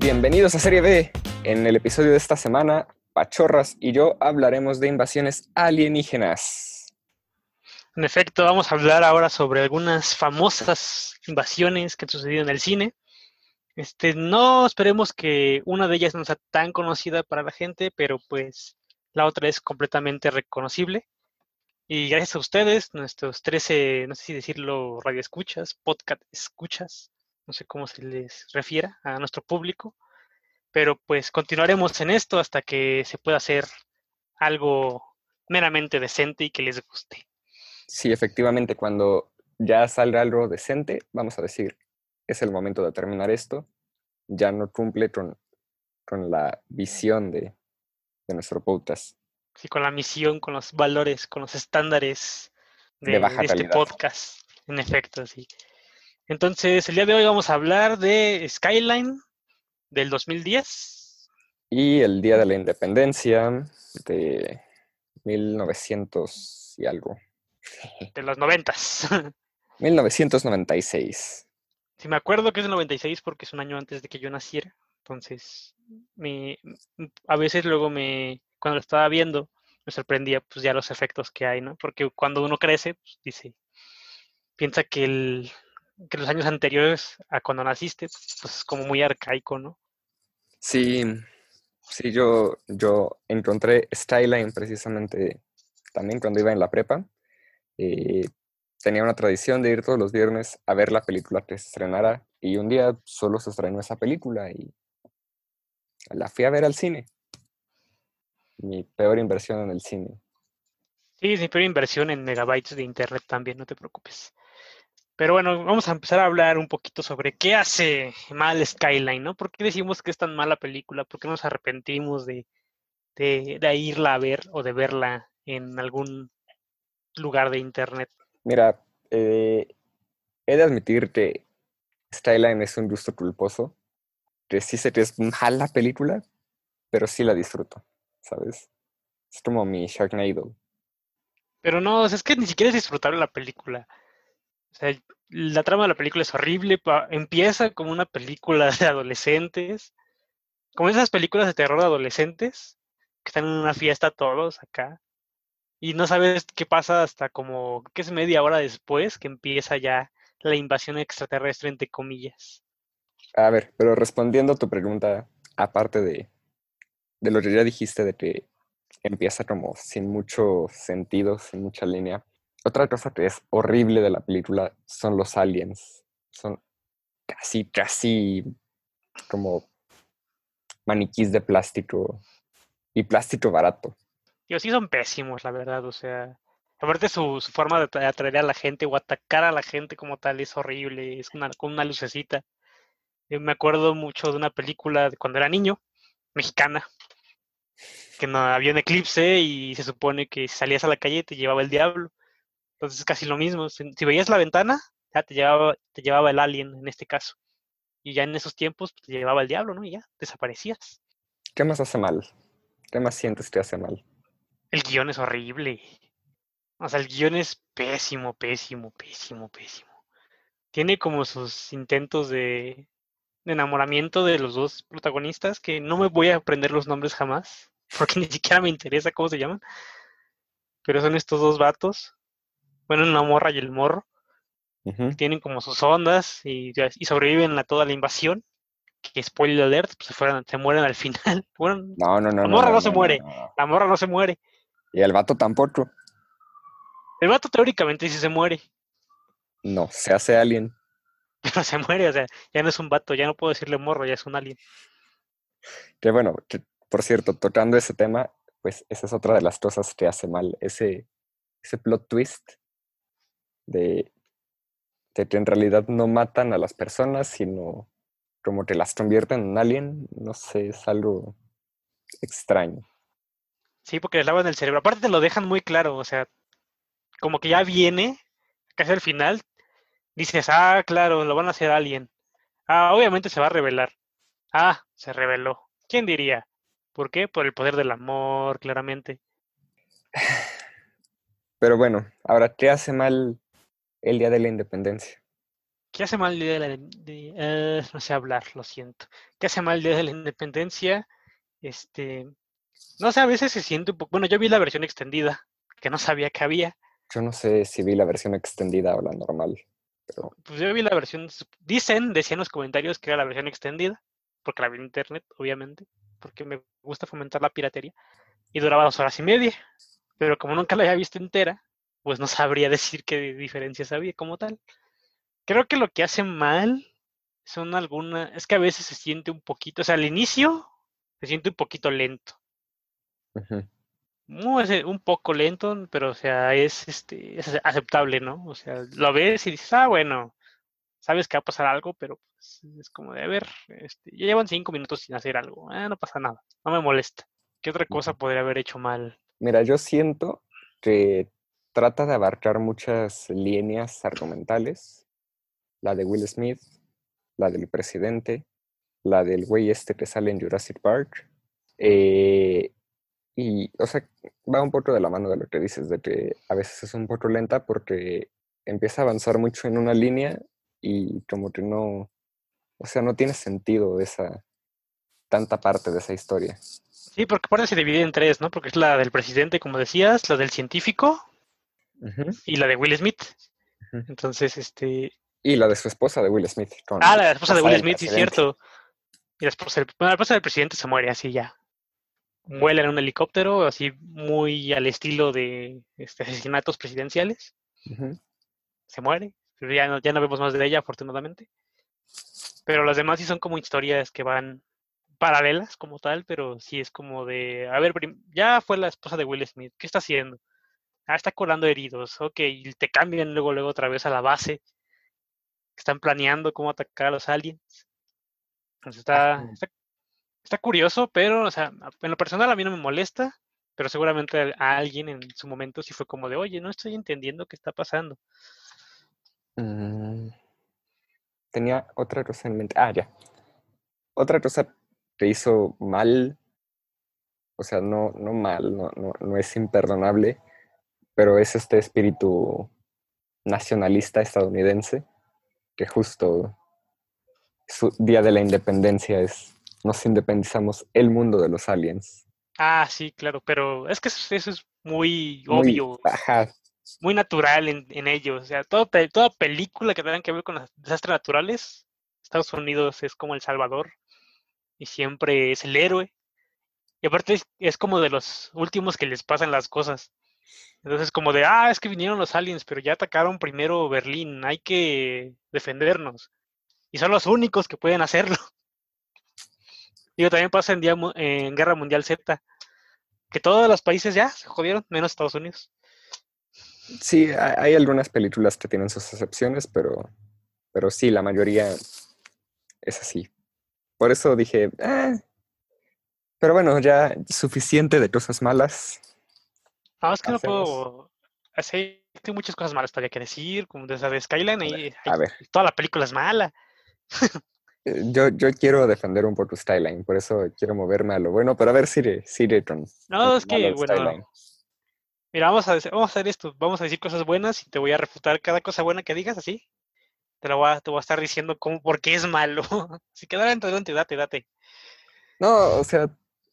Bienvenidos a Serie B. En el episodio de esta semana, Pachorras y yo hablaremos de invasiones alienígenas. En efecto, vamos a hablar ahora sobre algunas famosas invasiones que han sucedido en el cine. Este, no esperemos que una de ellas no sea tan conocida para la gente, pero pues la otra es completamente reconocible. Y gracias a ustedes, nuestros 13, no sé si decirlo, radioescuchas, podcast escuchas, no sé cómo se les refiera a nuestro público, pero pues continuaremos en esto hasta que se pueda hacer algo meramente decente y que les guste. Sí, efectivamente, cuando ya salga algo decente, vamos a decir, es el momento de terminar esto, ya no cumple con, con la visión de, de nuestro podcast. Sí, con la misión, con los valores, con los estándares de, de este podcast. En efecto, sí. Entonces, el día de hoy vamos a hablar de Skyline del 2010. Y el Día de la Independencia de 1900 y algo. De los noventas. 1996. Sí, me acuerdo que es el 96 porque es un año antes de que yo naciera. Entonces, me, a veces luego me, cuando lo estaba viendo, me sorprendía pues ya los efectos que hay, ¿no? Porque cuando uno crece, pues, dice, piensa que el, que los años anteriores a cuando naciste, pues es como muy arcaico, ¿no? Sí, sí, yo, yo encontré Skyline precisamente también cuando iba en la prepa. Eh, tenía una tradición de ir todos los viernes a ver la película que se estrenara y un día solo se estrenó esa película y la fui a ver al cine. Mi peor inversión en el cine. Sí, es mi peor inversión en megabytes de internet también, no te preocupes. Pero bueno, vamos a empezar a hablar un poquito sobre qué hace mal Skyline, ¿no? ¿Por qué decimos que es tan mala película? ¿Por qué nos arrepentimos de, de, de irla a ver o de verla en algún lugar de internet? Mira, eh, he de admitir que Skyline es un gusto culposo. Que sí sé que es mala película, pero sí la disfruto, ¿sabes? Es como mi Sharknado. Pero no, es que ni siquiera es disfrutable la película. O sea, la trama de la película es horrible. Empieza como una película de adolescentes. Como esas películas de terror de adolescentes, que están en una fiesta todos acá. Y no sabes qué pasa hasta como, que es media hora después que empieza ya la invasión extraterrestre, entre comillas. A ver, pero respondiendo a tu pregunta, aparte de, de lo que ya dijiste de que empieza como sin mucho sentido, sin mucha línea, otra cosa que es horrible de la película son los aliens. Son casi, casi como maniquís de plástico y plástico barato. Yo sí son pésimos, la verdad, o sea, aparte su, su forma de atraer a la gente o atacar a la gente como tal es horrible, es una, con una lucecita. Yo me acuerdo mucho de una película de cuando era niño, mexicana, que no había un eclipse y se supone que si salías a la calle te llevaba el diablo. Entonces es casi lo mismo. Si, si, veías la ventana, ya te llevaba, te llevaba el alien en este caso. Y ya en esos tiempos pues, te llevaba el diablo, ¿no? Y ya, desaparecías. ¿Qué más hace mal? ¿Qué más sientes que hace mal? El guion es horrible. O sea, el guion es pésimo, pésimo, pésimo, pésimo. Tiene como sus intentos de, de enamoramiento de los dos protagonistas, que no me voy a aprender los nombres jamás, porque ni siquiera me interesa cómo se llaman. Pero son estos dos vatos bueno, una morra y el morro, uh -huh. tienen como sus ondas y, y, sobreviven a toda la invasión. Que spoiler alert, pues se, fueron, se mueren al final. Bueno, no, no, no. La morra no, no se muere. La morra no se muere. Y el vato tampoco. El vato teóricamente sí se muere. No, se hace alien. Pero se muere, o sea, ya no es un vato, ya no puedo decirle morro, ya es un alien. Que bueno, que, por cierto, tocando ese tema, pues esa es otra de las cosas que hace mal. Ese, ese plot twist de, de, que en realidad no matan a las personas, sino como que las convierten en alien, no sé, es algo extraño. Sí, porque les lavan el cerebro. Aparte te lo dejan muy claro, o sea, como que ya viene, casi al final, dices, ah, claro, lo van a hacer alien. Ah, obviamente se va a revelar. Ah, se reveló. ¿Quién diría? ¿Por qué? Por el poder del amor, claramente. Pero bueno, ahora, ¿qué hace mal el Día de la Independencia? ¿Qué hace mal el día de la de- eh, no sé hablar, lo siento. ¿Qué hace mal el día de la independencia? Este, no sé, a veces se siente un poco. Bueno, yo vi la versión extendida, que no sabía que había. Yo no sé si vi la versión extendida o la normal, pero Pues yo vi la versión. Dicen, decían en los comentarios que era la versión extendida, porque la vi en internet, obviamente, porque me gusta fomentar la piratería. Y duraba dos horas y media. Pero como nunca la había visto entera, pues no sabría decir qué diferencias había como tal. Creo que lo que hace mal son algunas. Es que a veces se siente un poquito. O sea, al inicio se siente un poquito lento. ujú, Muy, ese- un poco lento, pero o sea, es este es ace- aceptable, ¿no? O sea, lo ves y dices, ah, bueno, sabes que va a pasar algo, pero pues, es como de, a ver, este, ya llevan cinco minutos sin hacer algo, ah, no pasa nada, no me molesta. ¿Qué otra cosa podría haber hecho mal? Mira, yo siento que trata de abarcar muchas líneas argumentales. La de Will Smith, la del presidente, la del güey este que sale en Jurassic Park. eh, y, o sea, va un poco de la mano de lo que dices, de que a veces es un poco lenta porque empieza a avanzar mucho en una línea y como que no, o sea, no tiene sentido esa tanta parte de esa historia. Sí, porque aparte se divide en tres, ¿no? Porque es la del presidente, como decías, la del científico Y la de Will Smith. Entonces, este, Y la de su esposa de Will Smith. con Ah, la esposa de Will Smith, sí, presidente. cierto. Y la esposa, del- bueno, la esposa del presidente se muere así ya. Vuela en un helicóptero, así muy al estilo de este, asesinatos presidenciales. Se muere. Pero ya no, ya no vemos más de ella, afortunadamente. Pero las demás sí son como historias que van paralelas como tal, pero sí es como de, a ver, ya fue la esposa de Will Smith, ¿qué está haciendo? Ah, está colando heridos, ok, y te cambian luego, luego otra vez a la base. Están planeando cómo atacar a los aliens. Entonces está, está, está curioso, pero, o sea, en lo personal a mí no me molesta, pero seguramente a- alguien en su momento sí fue como de, oye, no estoy entendiendo qué está pasando. Mm, Tenía otra cosa en mente. Ah, ya. Otra cosa que hizo mal, o sea, no, no mal, no, no, no es imperdonable, pero es este espíritu nacionalista estadounidense que justo su día de la independencia es nos independizamos el mundo de los aliens. Ah, sí, claro, pero es que eso, eso es muy Muy- obvio, Ajá, muy natural en, en ellos. O sea, todo toda película que tenga que ver con los desastres naturales, Estados Unidos es como el salvador y siempre es el héroe. Y aparte es, es como de los últimos que les pasan las cosas. Entonces como de, ah, es que vinieron los aliens, pero ya atacaron primero Berlín, hay que defendernos. Y son los únicos que pueden hacerlo. Digo, también pasa en, Guerra Mundial Z, que todos los países ya se jodieron, menos Estados Unidos. Sí, ha- hay algunas películas que tienen sus excepciones, pero, pero sí, la mayoría es así. Por eso dije, "Ah". pero bueno, ya suficiente de cosas malas. No, es que no Hacemos- puedo. Así, hay muchas cosas malas todavía que decir, como de esa de Skyline, y A ver, toda la película es mala. eh, yo, yo quiero defender un poco Skyline, por eso quiero moverme a lo bueno, pero a ver, Sire, Sire con, No, es que, bueno, Skyline. mira, vamos a, hacer- vamos a hacer esto, vamos a decir cosas buenas y te voy a refutar cada cosa buena que digas, así. Te lo voy a, te voy a estar diciendo cómo, por qué es malo. Así que adelante, adelante, date, date. No, o sea,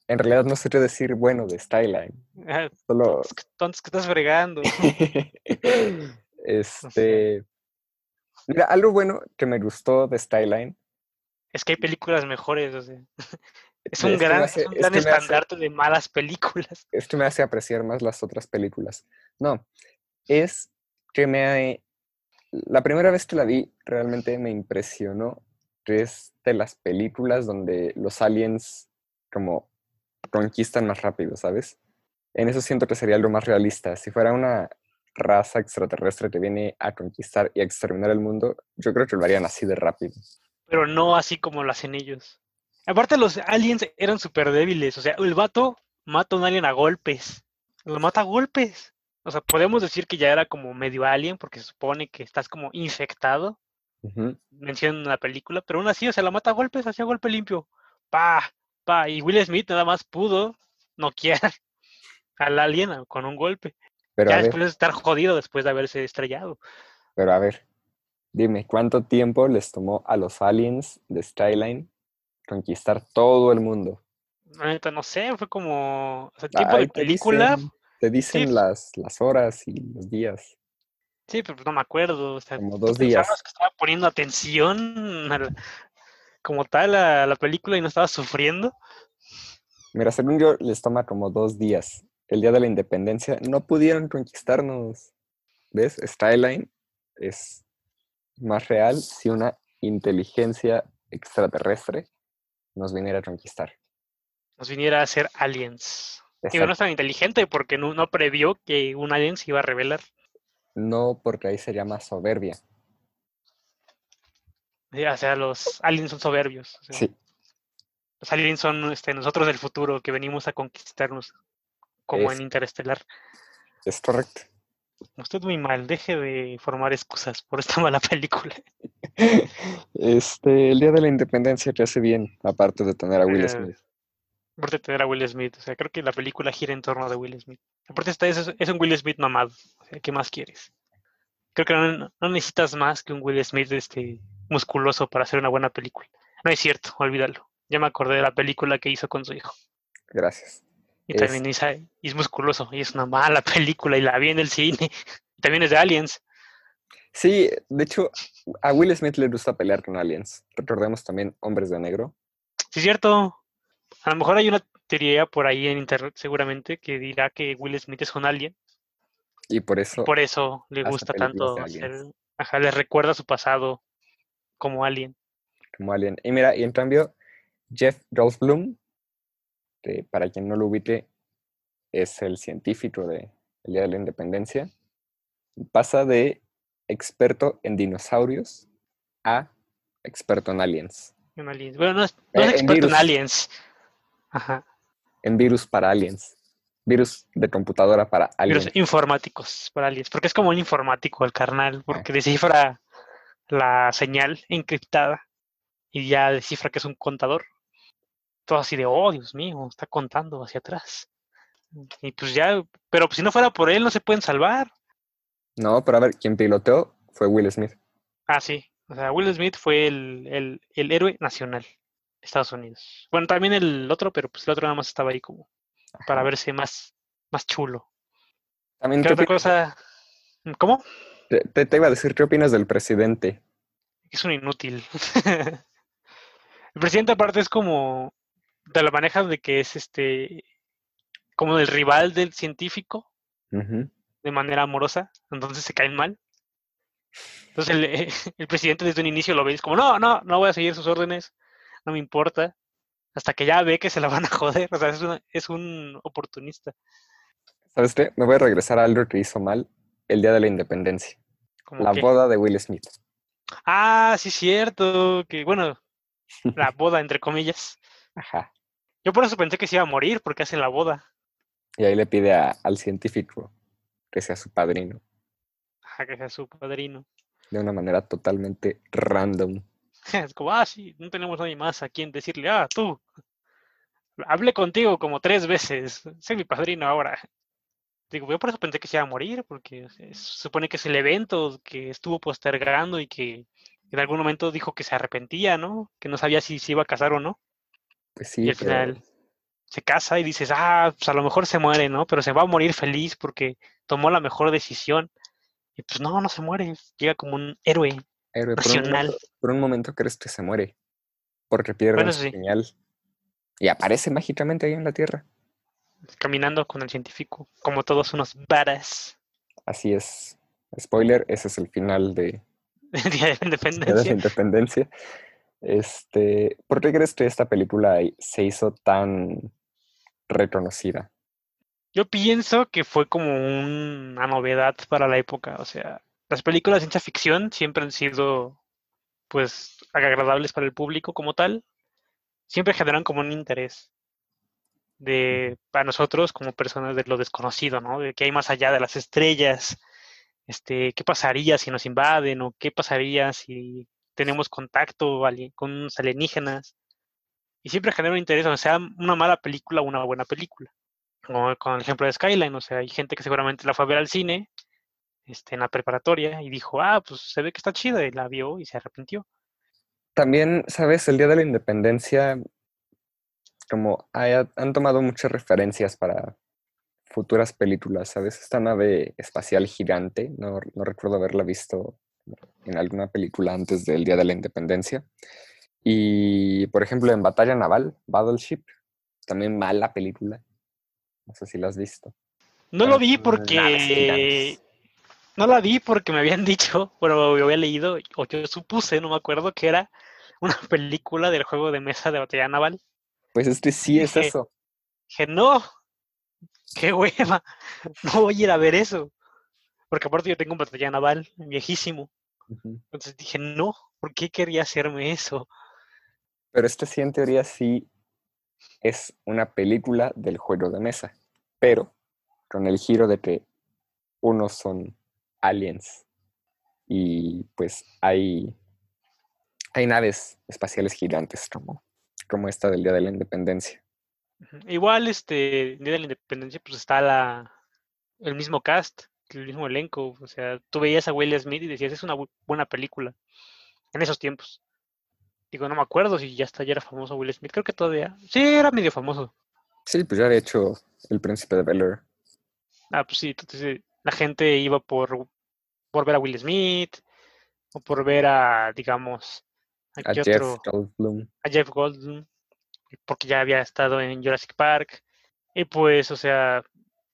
en realidad no qué decir bueno de Skyline, Ah, solo... Entonces, que- entonces, ¿qué estás fregando? este... Mira, algo bueno que me gustó de Skyline Es que hay películas mejores, o sea. Es Es un que gran, hace- es un es que estandarte de malas películas. esto me hace apreciar más las otras películas. No, es que me... La primera vez que la vi realmente me impresionó que es de las películas donde los aliens como conquistan más rápido, ¿sabes? En eso siento que sería algo más realista. Si fuera una raza extraterrestre que viene a conquistar y a exterminar el mundo, yo creo que lo harían así de rápido. pero no así como lo hacen ellos. Aparte, los aliens eran súper débiles. O sea, el vato mata a un alien a golpes. Lo mata a golpes. O sea, podemos decir que ya era como medio alien porque se supone que estás como infectado. Ujú. Mencionan en la película, pero aún así, o sea, la mata a golpes, hacía golpe limpio. Pa, pa. Y Will Smith nada más pudo noquear al alien con un golpe. Pero ya después de estar jodido después de haberse estrellado. pero a ver, Dime, ¿cuánto tiempo les tomó a los aliens de Skyline conquistar todo el mundo? No sé, fue como. O sea, tiempo de película. Dicen, te dicen Sí. las, las horas y los días. Sí, pero no me acuerdo. O sea, Como ¿tú dos días. que estaba poniendo atención a la- como tal a la película y no estaba sufriendo. Mira, según yo, les toma como dos días. El día de la independencia no pudieron conquistarnos. ¿Ves? Skyline es más real si una inteligencia extraterrestre nos viniera a conquistar. Nos viniera a ser aliens. Digo, no es tan inteligente porque no, no previó que un alien se iba a revelar. No porque ahí sería más soberbia. O sea, los aliens son soberbios. o sea, Sí, Los aliens son este, nosotros del futuro que venimos a conquistarnos, como Es- en Interestelar. es correcto. Usted muy mal, deje de formar excusas por esta mala película. Este, el día de la independencia te hace bien, aparte de tener a Will Eh, Smith. Aparte de tener a Will Smith, o sea, creo que la película gira en torno de Will Smith. Aparte está, es, es un Will Smith mamado, o sea, ¿qué más quieres? Creo que no, no necesitas más que un Will Smith este, musculoso para hacer una buena película. No es cierto, olvídalo. Ya me acordé de la película que hizo con su hijo. Gracias. Y Es- también es, musculoso, y es una mala película, y la vi en el cine. Y también es de Aliens. Sí, de hecho, a Will Smith le gusta pelear con aliens. Recordemos también Hombres de Negro. Sí, es cierto. A lo mejor hay una teoría por ahí en internet, seguramente, que dirá que Will Smith es un alien. Y por eso, Por eso le gusta tanto hacer. aliens. Ajá, le recuerda su pasado como alien. como alien. Y mira, y en cambio, Jeff Goldblum, que para quien no lo ubique, es el científico de el Día de la Independencia, pasa de experto en dinosaurios a experto en aliens, Un alien. Bueno, no es, no Eh, es en experto en aliens. Ajá. en virus para aliens, virus de computadora para aliens. Virus informáticos para aliens. Porque es como un informático el Ah. carnal, porque descifra la señal encriptada y ya descifra que es un contador. Todo así de, oh, Dios mío, está contando hacia atrás. Y pues ya, pero si no fuera por él, no se pueden salvar. No, pero a ver, quien piloteó fue Will Smith. Ah, sí. O sea, Will Smith fue el, el, el héroe nacional de Estados Unidos. Bueno, también el otro, pero pues el otro nada más estaba ahí como para verse más, más chulo. También, ¿Qué ¿qué otra cosa? ¿Cómo? Te, te- te iba a decir, ¿qué opinas del presidente? Es un inútil. el presidente aparte es como, te lo manejas de que es este, como el rival del científico de manera amorosa, entonces se caen mal. Entonces el, el presidente desde un inicio lo ve y es como, no, no, no voy a seguir sus órdenes, no me importa, hasta que ya ve que se la van a joder, o sea, es, una- es un oportunista. ¿Sabes qué? Me voy a regresar a algo que hizo mal el Día de la Independencia. La boda de Will Smith. ah, sí, cierto, que bueno, la boda, entre comillas. Ajá. Yo por eso pensé que se iba a morir porque hace la boda. Y ahí le pide a- al científico que sea su padrino. Ajá, que sea su padrino. De una manera totalmente random. Es como, ah, sí, no tenemos nadie más a quien decirle, ah, tú. Hablé contigo como tres veces, sé mi padrino ahora. Digo, yo por eso pensé que se iba a morir, porque se supone que es el evento que estuvo postergando y que en algún momento dijo que se arrepentía, ¿no? Que no sabía si se iba a casar o no. Pues sí, y al pero final se casa y dices, ah, pues a lo mejor se muere, ¿no? Pero se va a morir feliz porque tomó la mejor decisión. Y pues no, no se muere, llega como un héroe. Héroe, por, un momento, por un momento crees que se muere. Porque pierden Bueno, su sí. señal. Y aparece mágicamente ahí en la Tierra. caminando con el científico, como todos unos varas Así es. Spoiler, ese es el final de Día de la Día de la Independencia. Independencia. Este, ¿por qué crees que esta película se hizo tan reconocida? Yo pienso que fue como un- una novedad para la época, o sea, las películas de ciencia ficción siempre han sido, pues, agradables para el público como tal, siempre generan como un interés de, para nosotros como personas de lo desconocido, ¿no? De qué hay más allá de las estrellas, este, qué pasaría si nos invaden o qué pasaría si tenemos contacto con unos alienígenas. Y siempre genera un interés, o sea, una mala película o una buena película. Como con el ejemplo de Skyline, o sea, hay gente que seguramente la fue a ver al cine, este, en la preparatoria y dijo, ah, pues se ve que está chida y la vio y se arrepintió. También, ¿sabes? El Día de la Independencia, como han tomado muchas referencias para futuras películas, ¿sabes? Esta nave espacial gigante, no, no recuerdo haberla visto en alguna película antes del Día de la Independencia. Y, por ejemplo, en Batalla Naval, Battleship, también mala película. No sé si la has visto. No lo vi porque no la vi porque me habían dicho, bueno, yo había leído, o yo supuse, no me acuerdo, que era una película del juego de mesa de batalla naval. Pues este sí es eso. Dije, no, qué hueva, no voy a ir a ver eso. Porque aparte yo tengo un batalla naval viejísimo. Entonces dije, no, ¿por qué quería hacerme eso? Pero este sí en teoría sí es una película del juego de mesa, pero con el giro de que unos son aliens. Y pues hay, hay naves espaciales gigantes como, como esta del Día de la Independencia. Igual, este, Día de la Independencia, pues está la, el mismo cast, el mismo elenco. O sea, tú veías a Will Smith y decías, es una buena película. En esos tiempos. Digo, no me acuerdo si ya está, ya era famoso Will Smith. Creo que todavía. Sí, era medio famoso. Sí, pues ya había hecho El Príncipe de Bel Air. Ah, pues sí, entonces la gente iba por, por ver a Will Smith o por ver a, digamos, a, Jeff Goldblum. A Jeff Goldblum, porque ya había estado en Jurassic Park. Y pues, o sea,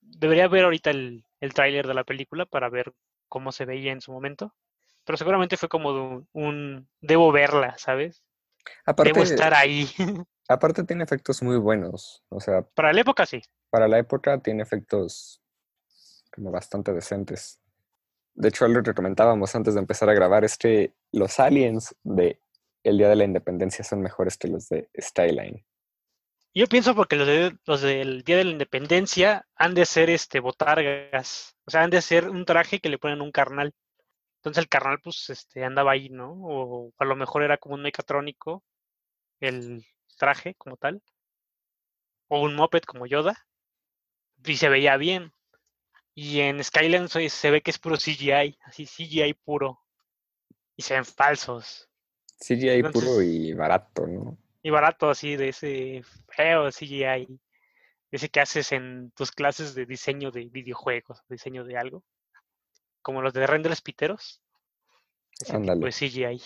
debería ver ahorita el, el tráiler de la película para ver cómo se veía en su momento. Pero seguramente fue como un, debo verla, ¿sabes? debo estar ahí. Aparte tiene efectos muy buenos, o sea... Para la época sí. Para la época tiene efectos como bastante decentes. De hecho, algo que comentábamos antes de empezar a grabar es los aliens de El Día de la Independencia son mejores que los de Skyline. Yo pienso porque los, de, los del Día de la Independencia han de ser este botargas. O sea, han de ser un traje que le ponen un carnal. Entonces el carnal, pues, este, andaba ahí, ¿no? O a lo mejor era como un mecatrónico, el traje como tal. O un moped como Yoda. Y se veía bien. Y en Skyland se ve que es puro CGI, así CGI puro. Y se ven falsos. CGI puro y barato, ¿no? Y barato, así, de ese feo CGI. Ese que haces en tus clases de diseño de videojuegos, diseño de algo. Como los de renders piteros. Pues CGI.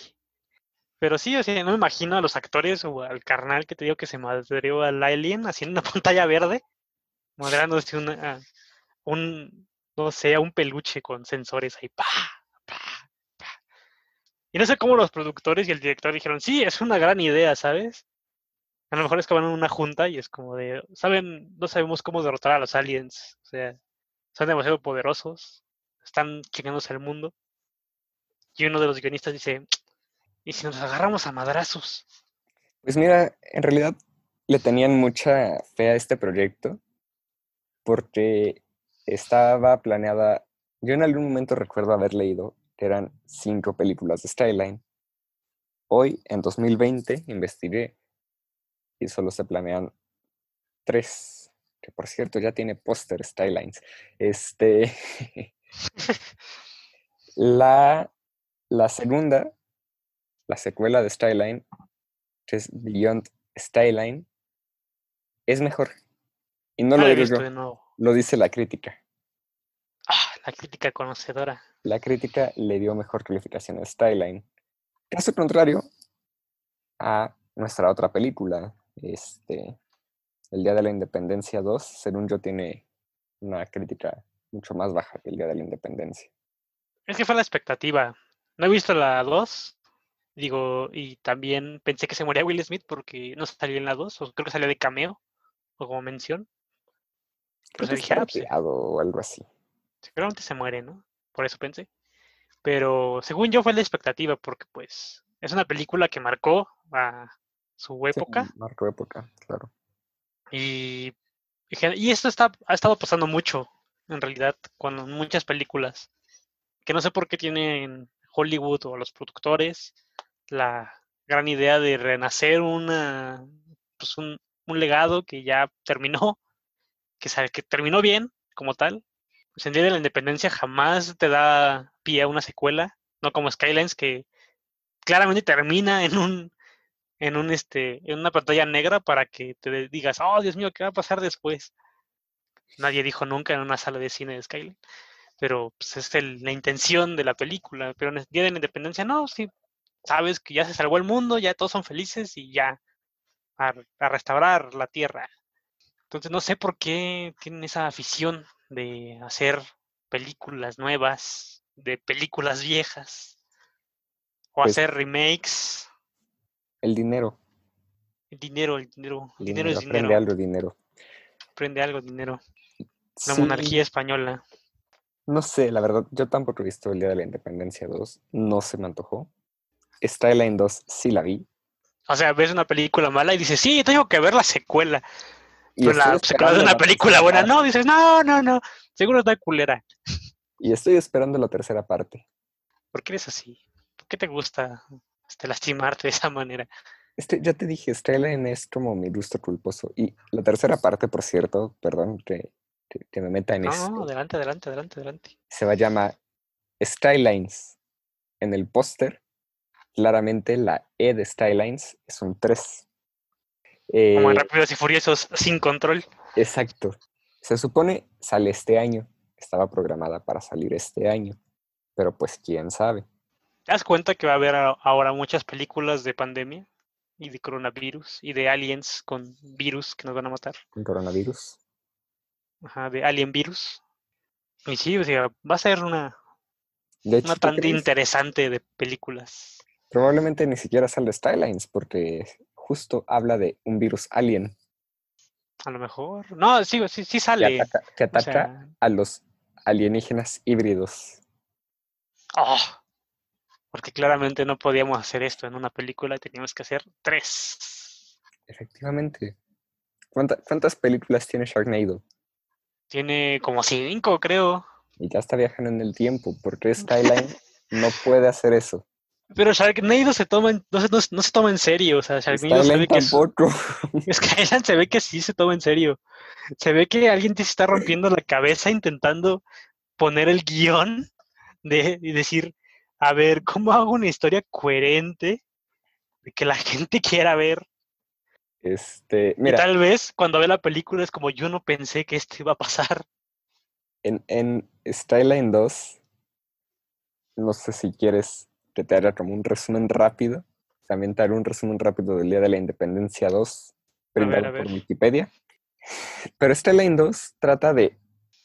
Pero sí, o sea, no me imagino a los actores o al carnal que te digo que se madreó al alien haciendo una pantalla verde, moderándose una, un, no sé, un peluche con sensores ahí. ¡pa! Y no sé cómo los productores y el director dijeron, sí, es una gran idea, ¿sabes? A lo mejor es que van a una junta y es como de, ¿saben? No sabemos cómo derrotar a los aliens. O sea, son demasiado poderosos, están chingándose el mundo. Y uno de los guionistas dice, ¿y si nos agarramos a madrazos? Pues mira, en realidad le tenían mucha fe a este proyecto porque estaba planeada, yo en algún momento recuerdo haber leído que eran cinco películas de Skyline. Hoy, en 2020, investigué y solo se planean tres, que por cierto ya tiene póster Skylines. Este, la, la segunda, la secuela de Skyline, que es Beyond Skyline, es mejor. Y no, lo digo yo. Lo dice la crítica. Ah, la crítica conocedora. La crítica le dio mejor calificación a Skyline. Caso contrario a nuestra otra película, este, El Día de la Independencia 2, según yo, tiene una crítica mucho más baja que El Día de la Independencia. Es que fue la expectativa. No he visto la 2, digo, y también pensé que se moría Will Smith porque no salió en la 2, o creo que salió de cameo, o como mención. Pues dije, ah, pues o algo así. Seguramente se muere, ¿no? Por eso pensé. Pero según yo fue la expectativa, porque pues es una película que marcó a su época. marcó época, claro. Y, y esto está, ha estado pasando mucho, en realidad, con muchas películas. Que no sé por qué tienen Hollywood o los productores la gran idea de renacer una, pues un legado que ya terminó que, que terminó bien como tal, pues, el Día de la Independencia jamás te da pie a una secuela, no como Skylines que claramente termina en un en un este en una pantalla negra para que te digas, "Oh, Dios mío, ¿qué va a pasar después?" Nadie dijo nunca en una sala de cine de Skylines, pero pues, es la intención de la película, pero en el Día de la Independencia no, sí sabes que ya se salvó el mundo, ya todos son felices y ya a restaurar la tierra. Entonces no sé por qué tienen esa afición de hacer películas nuevas, de películas viejas, o Pues- hacer remakes. El dinero. El dinero, el dinero, El dinero, dinero, es aprende dinero. algo, dinero. Prende algo, dinero. La Sí, monarquía española. No sé, la verdad, yo tampoco he visto el Día de la Independencia 2. No se me antojó. Skyline 2 sí la vi. O sea, ves una película mala y dices, sí, tengo que ver la secuela. Y la una la película buena, parte, no, dices, no, no, no, seguro está culera. Y estoy esperando la tercera parte. ¿Por qué eres así? ¿Por qué te gusta este, lastimarte de esa manera? Este, ya te dije, Skyline es como mi gusto culposo. Y la tercera parte, por cierto, perdón que, que- que me meta en No, esto, no, adelante, adelante, adelante, adelante. se va a llamar Skylines. En el póster, claramente la E de Skylines es un 3. Como en Eh, Rápidos y Furiosos sin control. Exacto. Se supone sale este año. Estaba programada para salir este año. Pero pues quién sabe. ¿Te das cuenta que va a haber ahora muchas películas de pandemia y de coronavirus y de aliens con virus que nos van a matar? Con coronavirus. Ajá, de alien virus. Y sí, o sea, va a ser una, De hecho, una ¿tú tanda interesante de películas. probablemente ni siquiera sale Skylines porque justo habla de un virus alien A lo mejor. No, sí, sí, sí que sale. ataca, que O ataca sea, a los alienígenas híbridos. oh, porque claramente no podíamos hacer esto en una película y teníamos que hacer tres. Efectivamente. ¿Cuánta- ¿Cuántas películas tiene Sharknado? Tiene como cinco, creo. Y ya está viajando en el tiempo. ¿Por qué Skyline no puede hacer eso? Pero Sharknado se toma en- no, se, no, se- no se toma en serio. O sea, Sharknado se ve que es, tampoco. Skyland se ve que sí se toma en serio. Se ve que alguien te está rompiendo la cabeza intentando poner el guion de, y decir, a ver, ¿cómo hago una historia coherente de que la gente quiera ver? Este, Y mira, tal vez cuando ve la película es como yo no pensé que esto iba a pasar. en, en Skyline 2, no sé si quieres que te haga como un resumen rápido. También te haré un resumen rápido del Día de la Independencia 2, ver, brindado por Wikipedia. Pero Skyline 2 trata de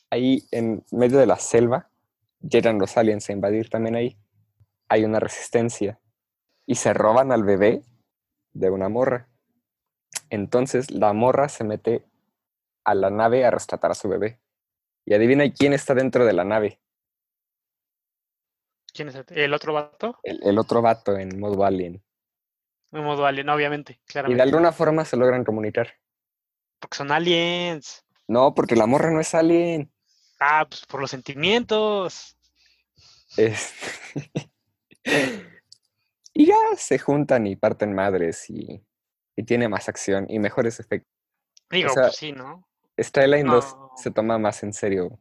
ahí en medio de la selva, llegan los aliens a invadir también ahí. Hay una resistencia y se roban al bebé de una morra. Entonces la morra se mete a la nave a rescatar a su bebé. Y adivina quién está dentro de la nave. ¿Quién es el, el otro vato? El, el otro vato en modo alien. En modo alien, obviamente, Y de claramente. alguna forma se logran comunicar. Porque son aliens. No, porque la morra no es alien. Ah, pues por los sentimientos. Es- y ya se juntan y parten madres y, y tiene más acción y mejores efectos. Digo, sea, pues sí, ¿no? Skyline 2 No. se toma más en serio.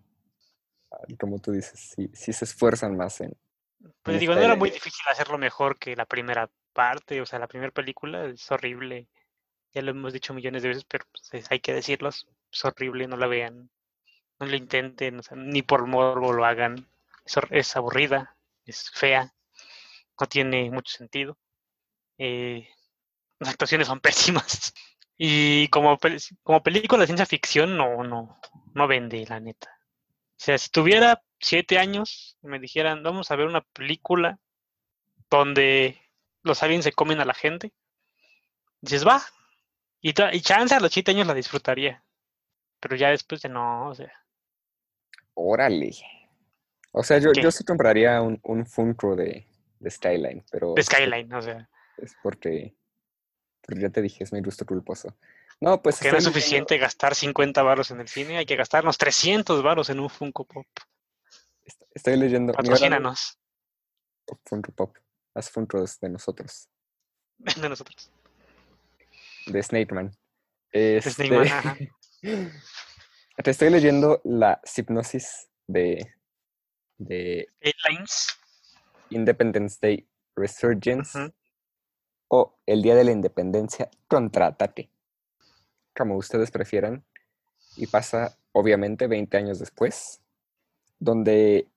ah, Como tú dices, sí, sí se esfuerzan más en. Pues digo, no era muy 2. difícil hacerlo mejor que la primera parte, o sea, la primera película es horrible. Ya lo hemos dicho millones de veces, pero pues, es- hay que decirlo, es horrible, no la vean, no lo intenten, o sea, ni por morbo lo hagan. Es, es aburrida, es fea, no tiene mucho sentido. eh, las actuaciones son pésimas. Y como, como película de ciencia ficción, no, no, no vende, la neta. O sea, si tuviera siete años y me dijeran, vamos a ver una película donde los aliens se comen a la gente, dices, va. Y, y chance a los siete años la disfrutaría. Pero ya después de no, o sea, Órale. O sea, yo, ¿Qué? yo sí compraría un, un Funko de, de Skyline, pero de Skyline, o sea, es porque, porque ya te dije, es mi gusto culposo. No, pues que no es suficiente gastar 50 varos en el cine, hay que gastarnos 300 varos en un Funko Pop. est- Estoy leyendo. Patrocínanos Funko Pop. Haz Funkos de nosotros. de nosotros. De Snake Man. De Este, Snake Man, ajá. Te estoy leyendo la hipnosis de, de Airlines. Independence Day Resurgence o el Día de la Independencia Contrátate, como ustedes prefieran, y pasa obviamente 20 años después, donde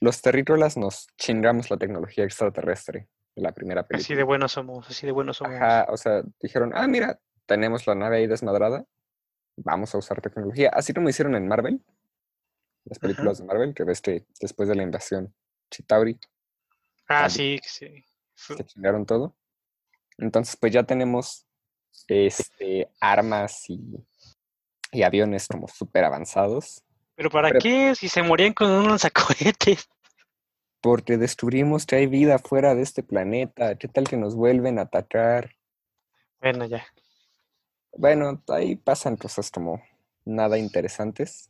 los terrícolas nos chingamos la tecnología extraterrestre de la primera Así película. de buenos somos, así de buenos somos. Ajá, o sea, dijeron, ah, mira, tenemos la nave ahí desmadrada, vamos a usar tecnología, así como hicieron en Marvel, las películas de Marvel, que ves que después de la invasión Chitauri Ah, sí, sí. Se chingaron todo. Entonces, pues ya tenemos este, armas y, y aviones como súper avanzados, Pero ¿para Pero- qué? Si se morían con un lanzacohetes. porque descubrimos que hay vida fuera de este planeta. ¿Qué tal que nos vuelven a atacar? Bueno, ya. Bueno, ahí pasan cosas como nada interesantes.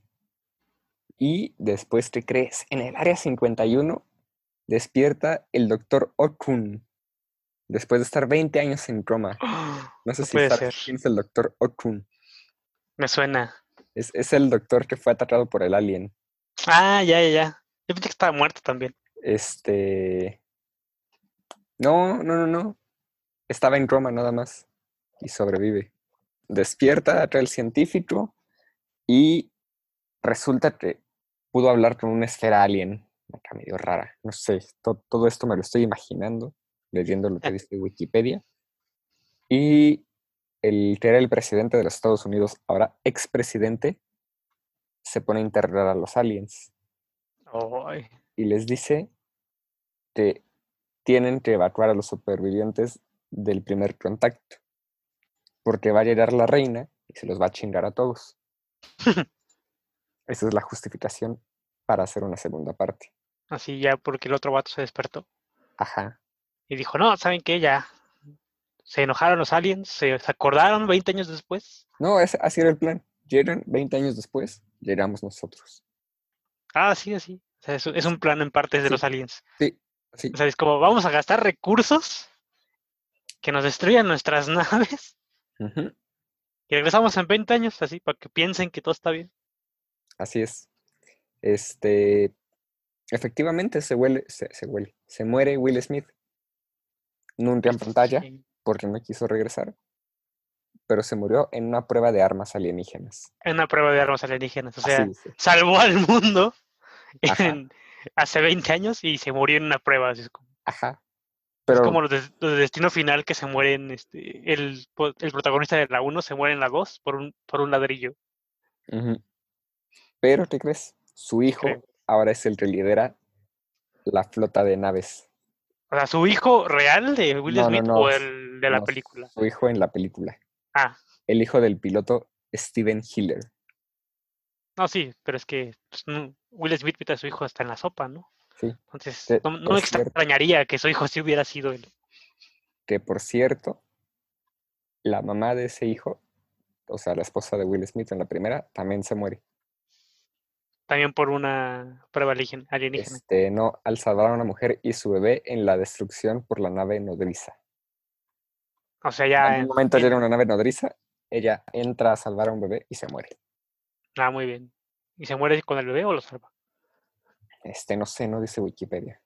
Y después te crees, en el área 51 despierta el doctor Okun. Después de estar 20 años en coma. No sé No si es el doctor Okun. Me suena. Es, es el doctor que fue atacado por el alien. Ah, ya, ya, ya. Yo pensé que estaba muerto también. Este. No, no, no, no. Estaba en Roma nada más. Y sobrevive. Despierta acá el científico y resulta que pudo hablar con una esfera alien. Acá medio rara. No sé. to- todo esto me lo estoy imaginando, leyendo lo que dice Wikipedia. Y el que era el presidente de los Estados Unidos, ahora expresidente, se pone a interrogar a los aliens Ay, y les dice que tienen que evacuar a los supervivientes del primer contacto, porque va a llegar la reina y se los va a chingar a todos. Esa es la justificación para hacer una segunda parte. Así ya, porque el otro vato se despertó Ajá. Y dijo, no, ¿saben qué? Ya. Se enojaron los aliens, se acordaron 20 años después. No, ese- así era el plan. Llegan 20 años después, llegamos nosotros. Ah, sí, así. O sea, es, es un plan en partes de Sí. los aliens. Sí, así. O sea, es como vamos a gastar recursos que nos destruyan nuestras naves y regresamos en 20 años, así, para que piensen que todo está bien. Así es. Este, efectivamente se huele, se, se huele, se muere Will Smith. Nunca en pantalla. Porque no quiso regresar, pero se murió en una prueba de armas alienígenas. En una prueba de armas alienígenas. O sea, salvó al mundo en- hace 20 años y se murió en una prueba. así es como, Ajá. es Pero como los de, los de Destino Final que se mueren, este, el, el protagonista de la 1 se muere en la 2 por un, por un ladrillo. Pero ¿qué crees? Su hijo creo? ahora es el que lidera la flota de naves. O sea, su hijo real de Will No, Smith no, o el de la película. Su hijo en la película. Ah, El hijo del piloto Steven Hiller. no, sí, pero es que pues, Will Smith mete a su hijo hasta en la sopa, ¿no? Sí. Entonces, Que, no, me cierto- extrañaría que su hijo sí hubiera sido él. Que por cierto, la mamá de ese hijo, o sea, la esposa de Will Smith en la primera, también se muere. También por una prueba alien- alienígena. Este, no, al salvar a una mujer y su bebé en la destrucción por la nave nodriza. O sea, ya. en- momento en- llega una nave nodriza, ella entra a salvar a un bebé y se muere. Ah, muy bien. ¿Y se muere con el bebé o lo salva? Este, no sé, no dice Wikipedia.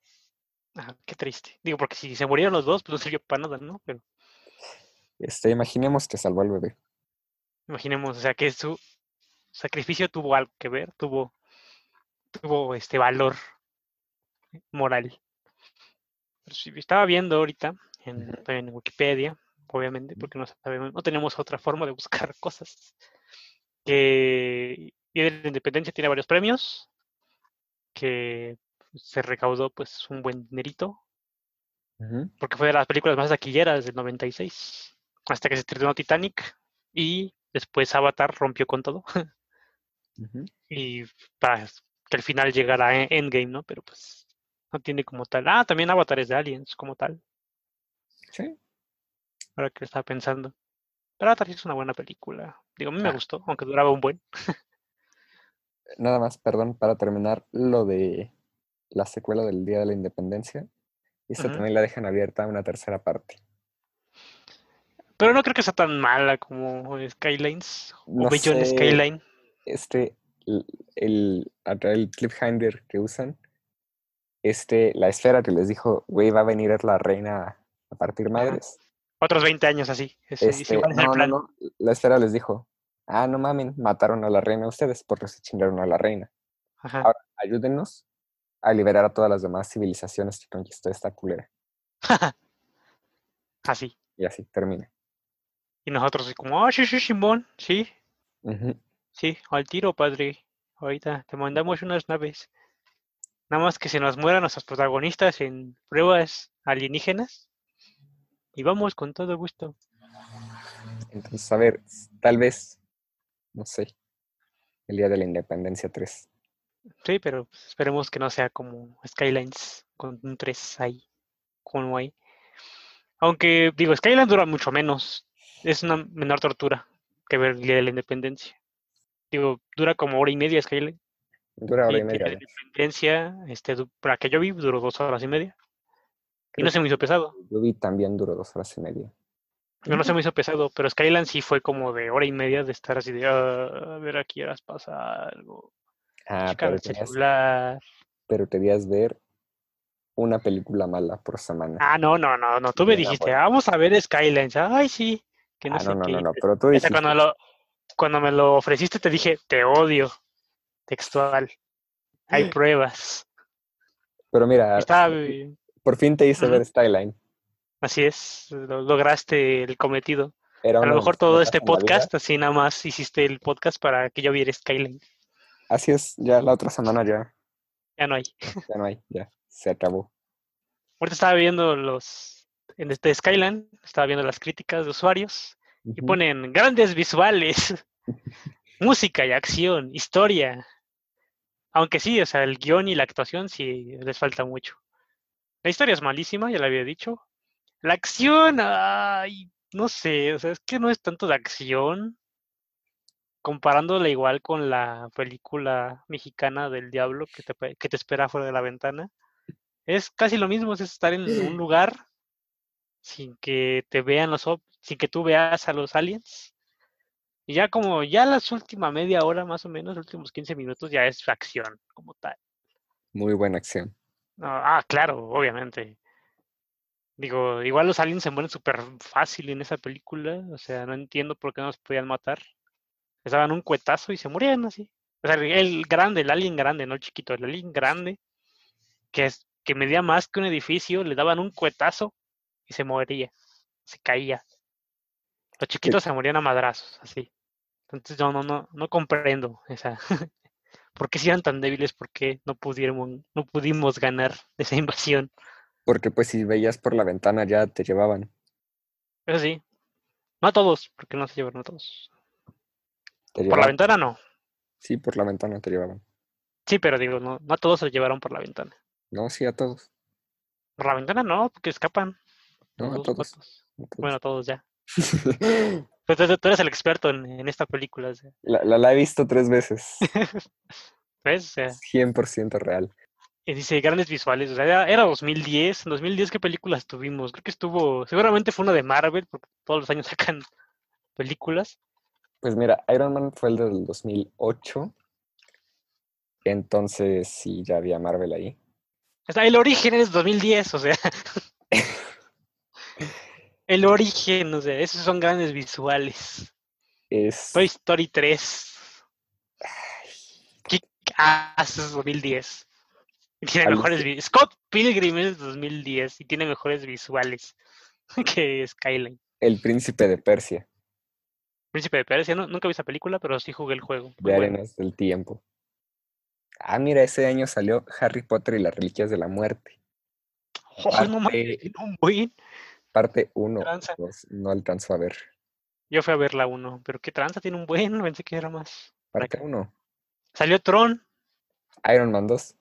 Ah, qué triste. Digo, porque si se murieron los dos, pues no sirvió para nada, ¿no? Pero Este, imaginemos que salvó al bebé. imaginemos, o sea, que su sacrificio tuvo algo que ver, tuvo, tuvo este valor moral. Pero sí, estaba viendo ahorita en, en Wikipedia, obviamente, porque no sabemos, no tenemos otra forma de buscar cosas. Que Día de la Independencia tiene varios premios, que se recaudó pues un buen dinerito, Ujú, porque fue de las películas más taquilleras del 96, hasta que se estrenó Titanic y después Avatar rompió con todo ujú. y para que al final llegara a Endgame, ¿no? Pero pues no tiene como tal. Ah, también Avatar es de Aliens como tal, Sí, ahora que estaba pensando. Pero Avatar es una buena película. Digo, a mí me Ah. gustó, aunque duraba un buen. nada más, perdón, para terminar lo de la secuela del Día de la Independencia. Y esta también la dejan abierta una tercera parte. Pero no creo que sea tan mala como Skylines o No Beyond sé. Skyline. Este, el, el, el cliffhanger que usan, este, la esfera que les dijo, güey, va a venir la reina a partir madres. Otros 20 años así. Este, no, no, no, la esfera les dijo, ah, no mamen, mataron a la reina ustedes porque se chingaron a la reina. Ahora, ayúdenos a liberar a todas las demás civilizaciones que conquistó esta culera. así. Y así termina. Y nosotros como, ah, sí, sí, Simón, sí. Sí, al tiro, padre. Ahorita te mandamos unas naves. Nada más que se nos mueran nuestros protagonistas en pruebas alienígenas. Y vamos con todo gusto. Entonces, a ver, tal vez, no sé, el día de la independencia 3. Sí, pero esperemos que no sea como Skylines con un 3 ahí, como hay. Aunque, digo, Skylines dura mucho menos. Es una menor tortura que ver el día de la independencia. Digo, dura como hora y media Skyline. Dura hora y, media. La independencia, este, para que yo vi, duró dos horas y media. y no se me hizo pesado. Yo vi también duró dos horas y media. No, no se me hizo pesado, pero Skyline sí fue como de hora y media de estar así de, ah, a ver, aquí eras pasa algo. Ah, pero celular. pero querías ver una película mala por semana. Ah, no, no, no, no. Tú me dijiste, vamos a ver Skylines. Ay, sí. Que no, ah, no, no, no, no, pero tú dijiste. Cuando, lo, cuando me lo ofreciste te dije, te odio. Textual. Hay pruebas. Pero mira, por fin te hice ver Skyline. Así es, lograste el cometido. a lo mejor todo este podcast, así nada más hiciste el podcast para que yo viera Skyline. Así es, ya la otra semana ya. Ya no hay. Ya no hay, ya, se acabó. Ahorita estaba viendo los, en este Skyline, estaba viendo las críticas de usuarios y ponen grandes visuales, música y acción, historia. Aunque sí, o sea, el guion y la actuación sí les falta mucho. La historia es malísima, ya lo había dicho. La acción, ay, no sé, o sea, es que no es tanto de acción. Comparándola igual con la película mexicana del diablo que te, que te espera fuera de la ventana. Es casi lo mismo, es estar en un lugar sin que te vean los sin que tú veas a los aliens. Y ya como ya las últimas media hora más o menos, los últimos 15 minutos ya es acción como tal. Muy buena acción. ah, claro, obviamente. Digo, igual los aliens se mueren súper fácil en esa película. O sea, no entiendo por qué no los podían matar. Les daban un cuetazo y se morían así. O sea, el grande, el alien grande, no el chiquito, el alien grande, que, es, que medía más que un edificio, le daban un cuetazo y se moría, se caía. Los chiquitos se morían a madrazos, así. Entonces yo no, no, no comprendo esa. ¿Por qué si eran tan débiles? ¿Por qué no pudimos, no pudimos ganar esa invasión? Porque pues si veías por la ventana ya te llevaban. Eso sí. No a todos, porque no se llevaron a todos. por la ventana no. Sí, por la ventana te llevaban. Sí, pero digo, no, no a todos se llevaron por la ventana. No, sí, a todos. Por la ventana no, porque escapan. No, a todos. Bueno, a todos ya. Pues, tú, eres el experto en, esta película. La, la, he visto tres veces. ¿Ves? 100% real. Y dice, grandes visuales. O sea, era, 2010. En 2010, ¿qué películas tuvimos? Creo que estuvo. Seguramente fue una de Marvel, porque todos los años sacan películas. Pues mira, Iron Man fue el del 2008. Entonces sí, ya había Marvel ahí. O el origen es 2010, o sea. El origen, o sea, esos son grandes visuales. Es... Toy Story 3. ¿Qué haces 2010? tiene mejores Scott Pilgrim es 2010 y tiene mejores visuales que Skyline. El príncipe de Persia. Príncipe de Persia, nunca vi esa película, pero sí jugué el juego. De arenas del tiempo. Ah, mira, ese año salió Harry Potter y las Reliquias de la Muerte. Oh, no buen. Parte 1. no alcanzó a ver. Yo fui a ver la 1, pero qué tranza tiene un buen, pensé que era más. Parte 1. Salió Tron. Iron Man 2.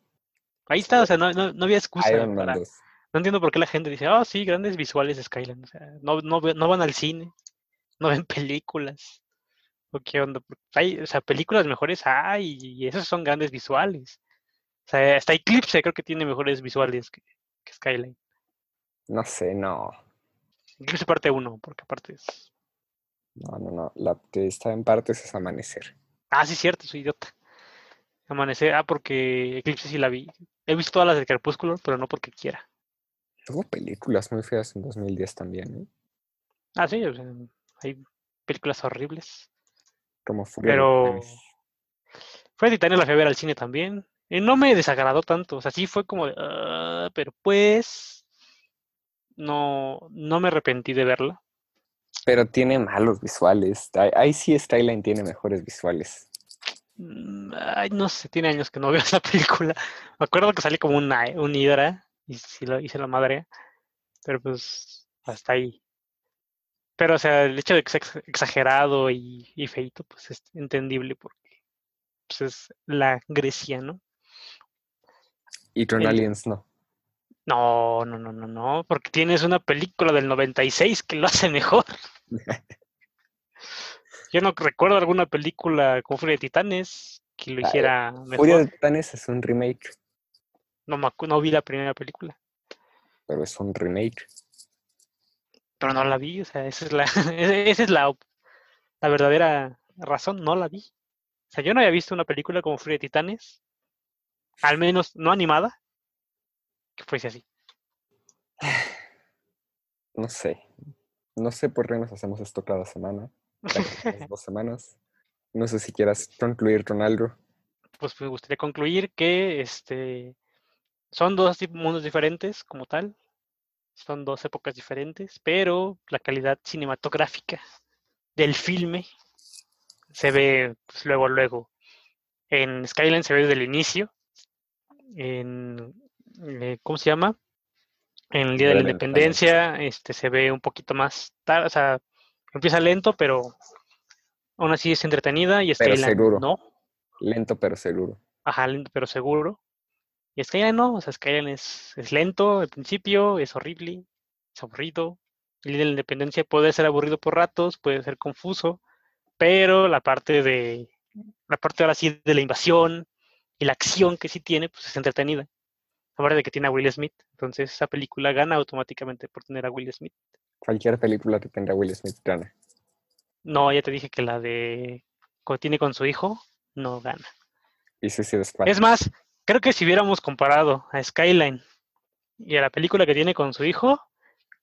Ahí está, o sea, no, no, había excusa. No entiendo por qué la gente dice, ah, sí, grandes visuales de Skyland. O sea, no, no, no van al cine, no ven películas. ¿O qué onda? Hay, o sea, películas mejores hay y esos son grandes visuales. O sea, hasta Eclipse creo que tiene mejores visuales que, que Skyline. No sé, no. Eclipse parte 1, porque aparte es... No, no, no. La que está en parte es Amanecer. Ah, sí, cierto, soy idiota. Amanecer, ah, porque Eclipse sí la vi. He visto todas las de Crepúsculo, pero no porque quiera. Tuvo películas muy feas en 2010 también, ¿eh? Ah, sí, o sea, hay películas horribles. Como Furia Pero fue Titania la fui a ver al cine también. Y no me desagradó tanto. O sea, sí fue como de, "Ah", pero pues no, no me arrepentí de verla. Pero tiene malos visuales. Ahí, sí Skyline tiene mejores visuales. Mm, Ay, no sé, tiene años que no veo esa película. Me acuerdo que sale como una, un hidra y sí lo hice la madre. Pero pues hasta ahí. Pero o sea, el hecho de que sea ex- exagerado y, y feito, pues es entendible porque pues, es la Grecia, ¿no? Y Tron Aliens no. No, no, no, no, no, porque tienes una película del 96 que lo hace mejor. Yo no recuerdo alguna película con Furia de Titanes que lo hiciera Furia mejor. de Titanes es un remake, No, no vi la primera película, pero es un remake. pero no la vi, o sea, esa es la, ese- esa es la, la verdadera razón, no la vi. O sea, yo no había visto una película como Furia de Titanes, al menos no animada, que fuese así. No sé. No sé por qué nos hacemos esto cada semana. Cada dos semanas. No sé si quieras concluir con algo. pues me gustaría concluir que este son dos mundos diferentes como tal, son dos épocas diferentes, pero la calidad cinematográfica del filme se ve pues, luego, luego. En Skyline se ve desde el inicio, en eh, ¿cómo se llama? En el Día de la Independencia, este se ve un poquito más tarde, o sea, empieza lento, pero aún así es entretenida y Pero Skyline seguro. no. Lento pero seguro. Ajá, lento pero seguro. Y Skyline no, o sea, Skyline es, es lento al principio, es horrible, es aburrido. El Día de la Independencia puede ser aburrido por ratos, puede ser confuso, pero la parte de, la parte ahora sí de la invasión y la acción que sí tiene, pues es entretenida. Aparte de que tiene a Will Smith, entonces esa película gana automáticamente por tener a Will Smith. Cualquier película que tenga Will Smith gana. No, ya te dije que la de que tiene con su hijo no gana. Y Suicide Squad. Es más, creo que si hubiéramos comparado a Skyline y a la película que tiene con su hijo,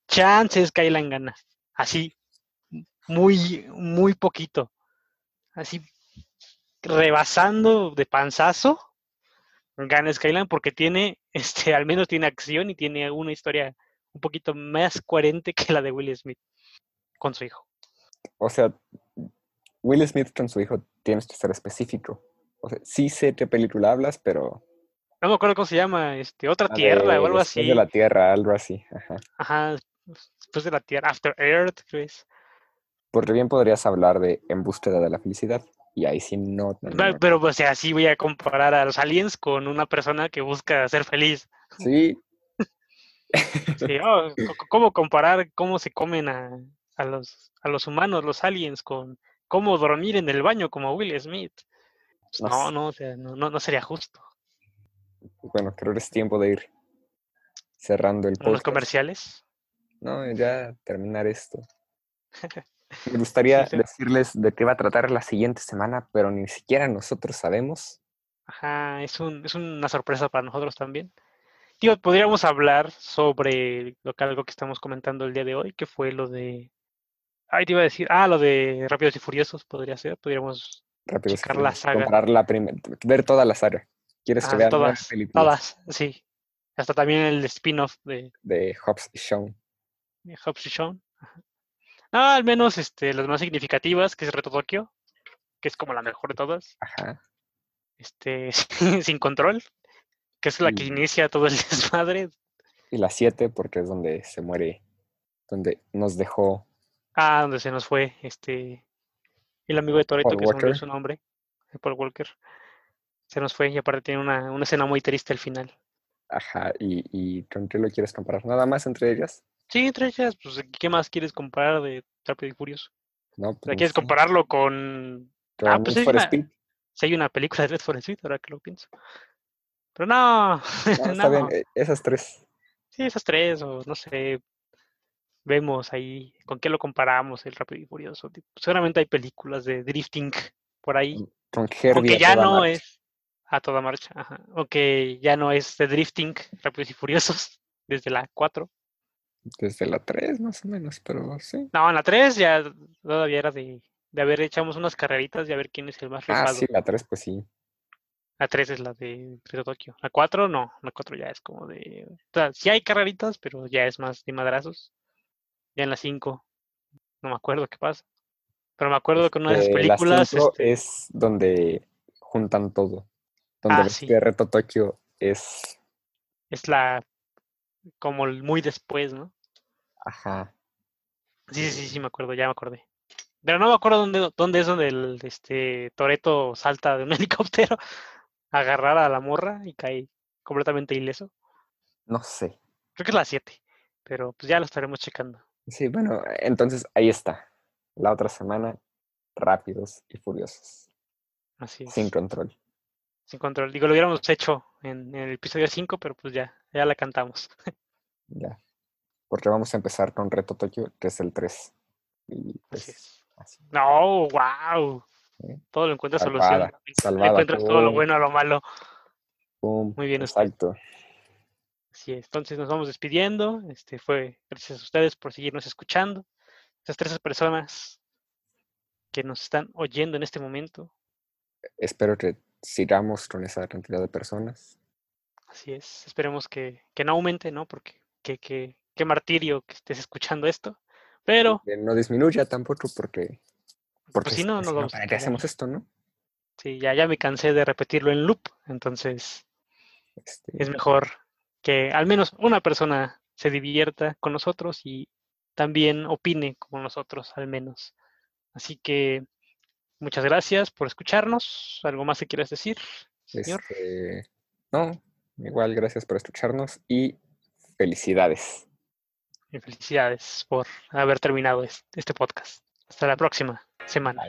chance Skyline gana. Así, muy, muy poquito. Así, rebasando de panzazo, gana Skyline porque tiene, este, al menos tiene acción y tiene una historia un poquito más coherente que la de Will Smith con su hijo. O sea, Will Smith con su hijo tienes que ser específico. O sea, sí sé qué película hablas, pero. No me acuerdo cómo se llama, este, otra la tierra de o algo Después así. de la Tierra, algo así. Ajá. Ajá, después de la tierra, After Earth, es. Porque bien podrías hablar de En búsqueda de la felicidad. Y ahí sí no. no, no, Va- no. Pero, o sea, sí voy a comparar a los aliens con una persona que busca ser feliz. Sí, Sí, oh, ¿Cómo comparar cómo se comen a, a los, a los humanos, los aliens, con cómo dormir en el baño como Will Smith? Pues No no, o sea, no, no, sería justo. bueno, creo que es tiempo de ir cerrando el podcast. comerciales. No, ya terminar esto. Me gustaría Sí, sí. decirles de qué va a tratar la siguiente semana, pero ni siquiera nosotros sabemos. Ajá, es, un, es una sorpresa para nosotros también. Tío, podríamos hablar sobre lo que, algo que estamos comentando el día de hoy, que fue lo de... Ay, te iba a decir, ah, lo de Rápidos y Furiosos podría ser, podríamos Rápido, Checar la saga. La ver toda la saga. ¿Quieres que Ah, vean nueve todas, todas, sí. Hasta también el spin-off de, de Hobbs y Shawn? de Hobbs y Shaw. Ah, al menos este, las más significativas, que es Reto Tokio, que es como la mejor de todas. Ajá. Este, Sin Control, que es la que inicia todo el desmadre. Y la 7, porque es donde se muere, donde nos dejó Ah, donde se nos fue este el amigo de Toreto, que se Walker. su nombre, Paul Walker. Se nos fue y aparte tiene una, una escena muy triste al final. Ajá, y, y ¿con qué lo quieres comparar? ¿Nada más entre ellas? Sí, entre ellas, pues, ¿qué más quieres comparar de Rápido y Furioso? No, O sea, pues no ¿Quieres sé. compararlo con Con ah, pues hay una- si hay una película de Red for Speed, ahora que lo pienso. Pero no, No, está bien, no. eh, esas tres. Sí, esas tres, o no sé, vemos ahí con qué lo comparamos, el Rápido y Furioso. tipo, seguramente hay películas de drifting por ahí, Con Herbie aunque ya no marcha. es, A toda marcha, ajá. Ok, ya no es de drifting, Rápidos y Furiosos, desde la 4. Desde la 3 más o menos, pero sí. No, en la 3 ya todavía era de, de haber echamos unas carreritas y a ver quién es el más Ah, rifado. sí, la 3 pues sí. La 3 es la de Reto Tokio. La 4 no, la 4 ya es como de... O sea, sí hay carreritas, pero ya es más de madrazos. Ya en la 5, no me acuerdo qué pasa. Pero me acuerdo que en una de esas Eh, la películas... 5 este, es donde juntan todo. Donde Ah, ves sí. Reto Tokio es... es la... como muy después, ¿no? Ajá. Sí, sí, sí, sí, me acuerdo, ya me acordé. Pero no me acuerdo dónde, dónde es donde el este Toreto salta de un helicóptero a agarrar a la morra y cae completamente ileso. No sé. Creo que es la 7, pero pues ya lo estaremos checando. Sí, bueno, entonces ahí está. La otra semana, rápidos y furiosos. Así es. Sin control. Sin control. Digo, lo hubiéramos hecho en, en el episodio 5, pero pues ya, ya la cantamos. Ya. Porque vamos a empezar con Reto Tokio, que es el 3. Y Así pues, es. así. No, wow. Todo lo encuentra Salvada, solución. Salvada, encuentras todo lo bueno a lo malo. Muy bien, usted. Exacto. Así es. Entonces nos vamos despidiendo. Este fue gracias a ustedes por seguirnos escuchando. Esas tres personas que nos están oyendo en este momento. Espero que sigamos con esa cantidad de personas. Así es. Esperemos que, que no aumente, ¿no? Porque qué que, qué martirio que estés escuchando esto. Pero, Que no disminuya tampoco porque... porque pues si no, si nos no, vamos a ¿para qué hacemos esto, no? Sí, ya, ya me cansé de repetirlo en loop. Entonces, Este, es mejor que al menos una persona se divierta con nosotros y también opine como nosotros, al menos. Así que muchas gracias por escucharnos. ¿Algo más que quieras decir, señor? este, no, igual gracias por escucharnos y felicidades. Y felicidades por haber terminado es- este podcast. Hasta la próxima semana.